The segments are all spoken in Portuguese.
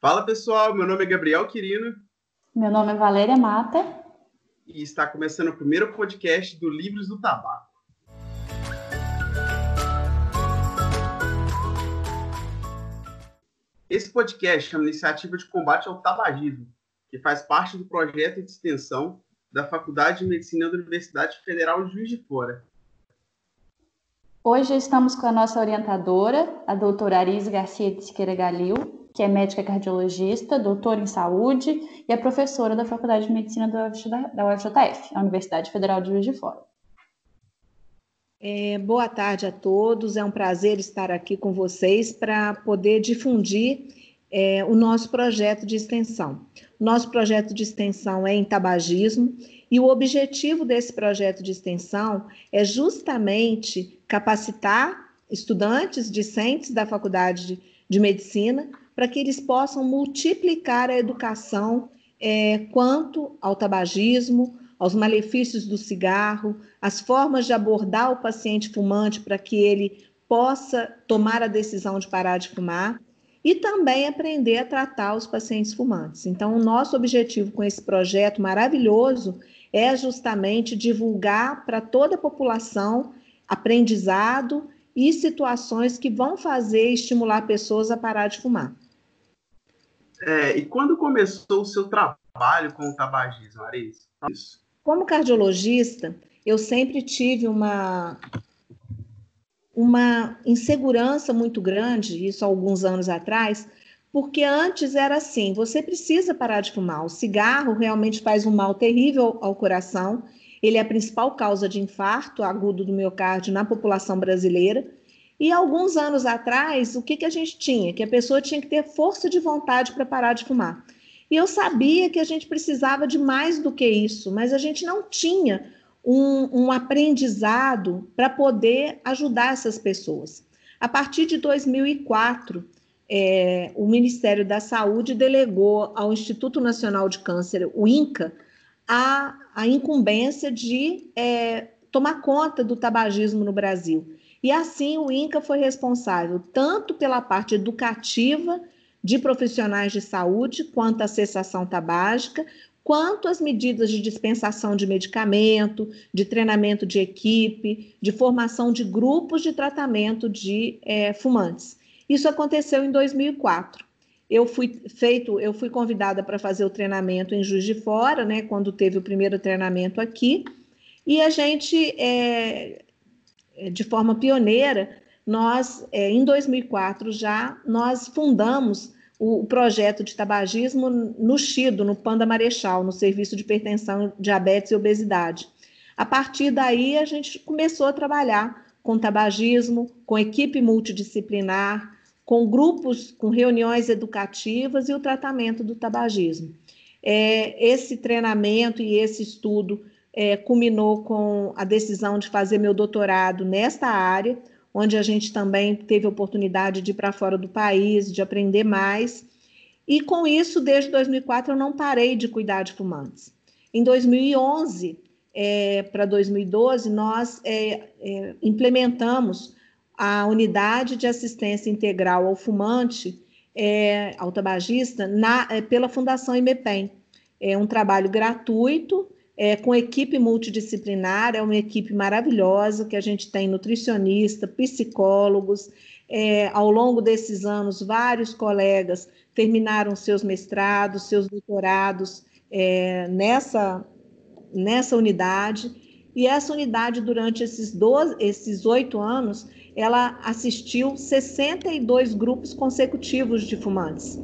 Fala pessoal, meu nome é Gabriel Quirino. Meu nome é Valéria Mata. E está começando o primeiro podcast do Livros do Tabaco. Esse podcast é uma iniciativa de combate ao tabagismo, que faz parte do projeto de extensão da Faculdade de Medicina da Universidade Federal de Juiz de Fora. Hoje estamos com a nossa orientadora, a doutora Aris Garcia de Siqueira Galil, que é médica cardiologista, doutora em saúde e é professora da Faculdade de Medicina da UFJF, a Universidade Federal de Juiz de Fora. É, boa tarde a todos, é um prazer estar aqui com vocês para poder difundir é, o nosso projeto de extensão. Nosso projeto de extensão é em tabagismo e o objetivo desse projeto de extensão é justamente capacitar estudantes, discentes da Faculdade de, de Medicina, para que eles possam multiplicar a educação é, quanto ao tabagismo, aos malefícios do cigarro, as formas de abordar o paciente fumante para que ele possa tomar a decisão de parar de fumar e também aprender a tratar os pacientes fumantes. Então, o nosso objetivo com esse projeto maravilhoso é justamente divulgar para toda a população aprendizado e situações que vão fazer estimular pessoas a parar de fumar. É, e quando começou o seu trabalho com o tabagismo, Aris? Isso. Como cardiologista, eu sempre tive uma uma insegurança muito grande, isso há alguns anos atrás, porque antes era assim: você precisa parar de fumar. O cigarro realmente faz um mal terrível ao coração. Ele é a principal causa de infarto agudo do miocárdio na população brasileira. E alguns anos atrás, o que, que a gente tinha? Que a pessoa tinha que ter força de vontade para parar de fumar. E eu sabia que a gente precisava de mais do que isso, mas a gente não tinha um, um aprendizado para poder ajudar essas pessoas. A partir de 2004, é, o Ministério da Saúde delegou ao Instituto Nacional de Câncer, o INCA, a, a incumbência de é, tomar conta do tabagismo no Brasil. E assim o INCA foi responsável tanto pela parte educativa de profissionais de saúde, quanto a cessação tabágica, quanto as medidas de dispensação de medicamento, de treinamento de equipe, de formação de grupos de tratamento de é, fumantes. Isso aconteceu em 2004. Eu fui feito, eu fui convidada para fazer o treinamento em Juiz de Fora, né, quando teve o primeiro treinamento aqui, e a gente, é, de forma pioneira, nós, é, em 2004 já, nós fundamos o, projeto de tabagismo no Chido, no Panda Marechal, no Serviço de Hipertensão, Diabetes e Obesidade. A partir daí, a gente começou a trabalhar com tabagismo, com equipe multidisciplinar, com grupos, com reuniões educativas e o tratamento do tabagismo. É, esse treinamento e esse estudo é, culminou com a decisão de fazer meu doutorado nesta área, onde a gente também teve a oportunidade de ir para fora do país, de aprender mais. E com isso, desde 2004, eu não parei de cuidar de fumantes. Em 2011 é, para 2012, nós é, é, implementamos a unidade de assistência integral ao fumante, é, ao tabagista, na, é, pela Fundação IMEPEM. É um trabalho gratuito, é, com equipe multidisciplinar, é uma equipe maravilhosa, que a gente tem nutricionista, psicólogos. É, ao longo desses anos, vários colegas terminaram seus mestrados, seus doutorados é, nessa, nessa unidade. E essa unidade, durante esses, 12, esses oito anos, ela assistiu 62 grupos consecutivos de fumantes.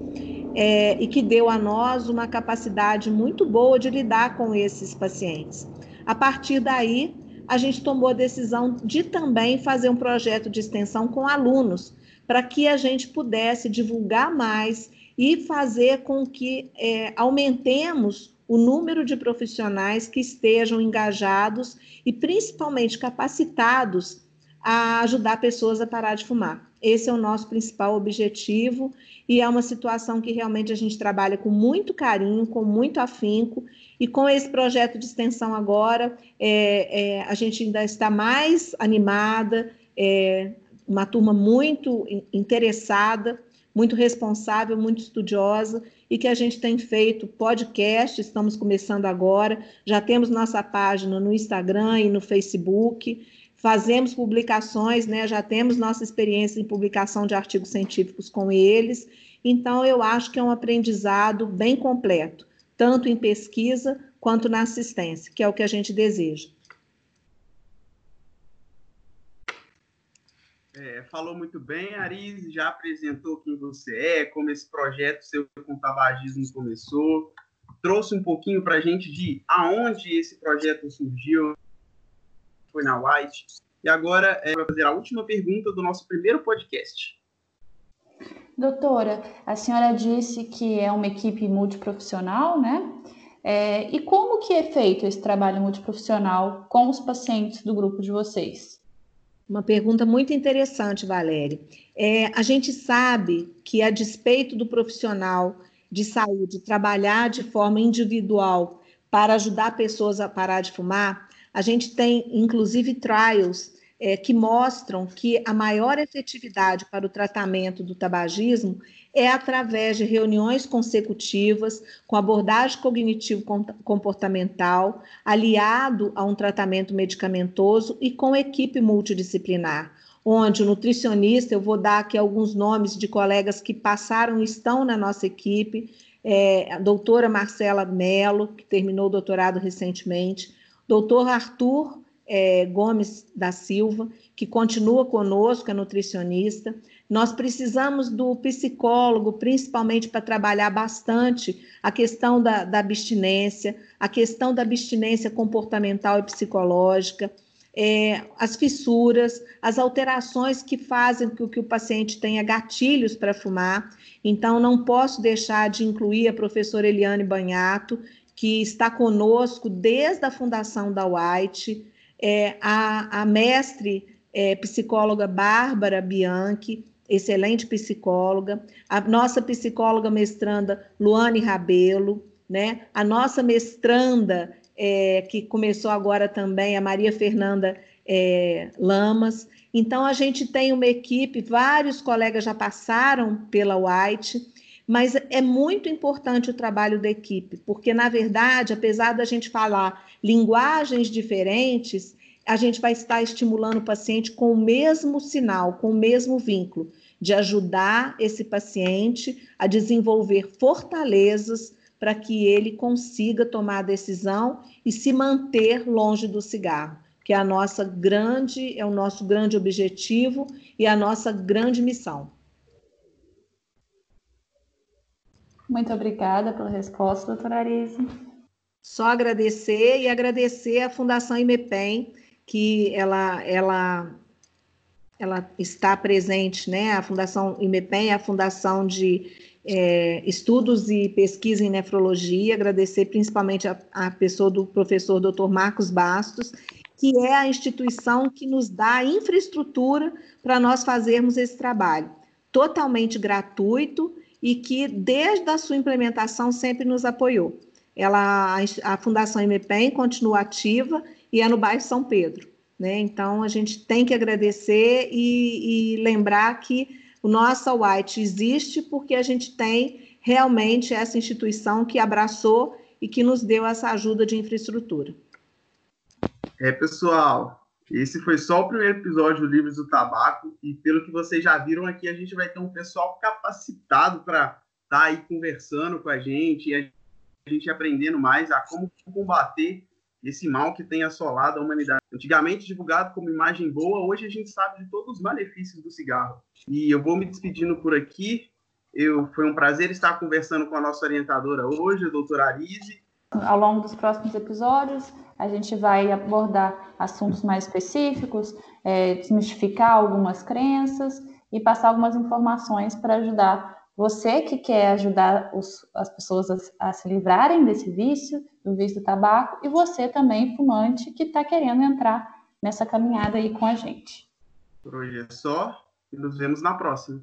É, e que deu a nós uma capacidade muito boa de lidar com esses pacientes. A partir daí, a gente tomou a decisão de também fazer um projeto de extensão com alunos, para que a gente pudesse divulgar mais e fazer com que é, aumentemos o número de profissionais que estejam engajados e principalmente capacitados a ajudar pessoas a parar de fumar. Esse é o nosso principal objetivo e é uma situação que realmente a gente trabalha com muito carinho, com muito afinco. E com esse projeto de extensão agora, é, é, a gente ainda está mais animada, é, uma turma muito interessada muito responsável, muito estudiosa e que a gente tem feito podcast, estamos começando agora, já temos nossa página no Instagram e no Facebook, fazemos publicações, né? Já temos nossa experiência em publicação de artigos científicos com eles. Então, eu acho que é um aprendizado bem completo, tanto em pesquisa quanto na assistência, que é o que a gente deseja. É, falou muito bem, Aris, já apresentou quem você é, como esse projeto seu com tabagismo começou, trouxe um pouquinho para a gente de aonde esse projeto surgiu, foi na White, e agora é, vai fazer a última pergunta do nosso primeiro podcast. Doutora, a senhora disse que é uma equipe multiprofissional, né? É, e como que é feito esse trabalho multiprofissional com os pacientes do grupo de vocês? Uma pergunta muito interessante, Valéria. É, a gente sabe que, a despeito do profissional de saúde trabalhar de forma individual para ajudar pessoas a parar de fumar, a gente tem, inclusive, trials é, que mostram que a maior efetividade para o tratamento do tabagismo é através de reuniões consecutivas com abordagem cognitivo-comportamental, aliado a um tratamento medicamentoso e com equipe multidisciplinar, onde o nutricionista, eu vou dar aqui alguns nomes de colegas que passaram e estão na nossa equipe, é, a doutora Marcela Mello, que terminou o doutorado recentemente, doutor Arthur é, Gomes da Silva, que continua conosco, é nutricionista. Nós precisamos do psicólogo, principalmente para trabalhar bastante a questão da, da, abstinência, a questão da abstinência comportamental e psicológica, é, as fissuras, as alterações que fazem com que o paciente tenha gatilhos para fumar. Então, não posso deixar de incluir a professora Eliane Banhato, que está conosco desde a fundação da White, é, a, a mestre é, psicóloga Bárbara Bianchi, excelente psicóloga, a nossa psicóloga mestranda Luane Rabelo, né? a nossa mestranda, é, que começou agora também, a Maria Fernanda é, Lamas. Então, a gente tem uma equipe, vários colegas já passaram pela White, mas é muito importante o trabalho da equipe, porque, na verdade, apesar da gente falar linguagens diferentes, a gente vai estar estimulando o paciente com o mesmo sinal, com o mesmo vínculo, de ajudar esse paciente a desenvolver fortalezas para que ele consiga tomar a decisão e se manter longe do cigarro, que é a nossa grande, é o nosso grande objetivo e a nossa grande missão. Muito obrigada pela resposta, doutora Arise. Só agradecer e agradecer à Fundação IMEPEM, que ela, ela, ela está presente, né? A Fundação IMEPEM é a Fundação de é, Estudos e Pesquisa em Nefrologia, agradecer principalmente a, a pessoa do professor Dr. Marcos Bastos, que é a instituição que nos dá infraestrutura para nós fazermos esse trabalho, totalmente gratuito e que desde a sua implementação sempre nos apoiou. Ela, a Fundação MPEM continua ativa e é no bairro São Pedro. Né? Então, a gente tem que agradecer e, e lembrar que o nosso White existe porque a gente tem realmente essa instituição que abraçou e que nos deu essa ajuda de infraestrutura. É, pessoal, esse foi só o primeiro episódio do Livros do Tabaco, e pelo que vocês já viram aqui, a gente vai ter um pessoal capacitado para estar tá aí conversando com a gente e a gente aprendendo mais a como combater esse mal que tem assolado a humanidade. Antigamente divulgado como imagem boa, hoje a gente sabe de todos os malefícios do cigarro. E eu vou me despedindo por aqui. Eu, foi um prazer estar conversando com a nossa orientadora hoje, a doutora Arise. Ao longo dos próximos episódios, a gente vai abordar assuntos mais específicos, é, desmistificar algumas crenças e passar algumas informações para ajudar você que quer ajudar os, as pessoas a, a, se livrarem desse vício, do vício do tabaco, e você também, fumante, que está querendo entrar nessa caminhada aí com a gente. Por hoje é só e nos vemos na próxima.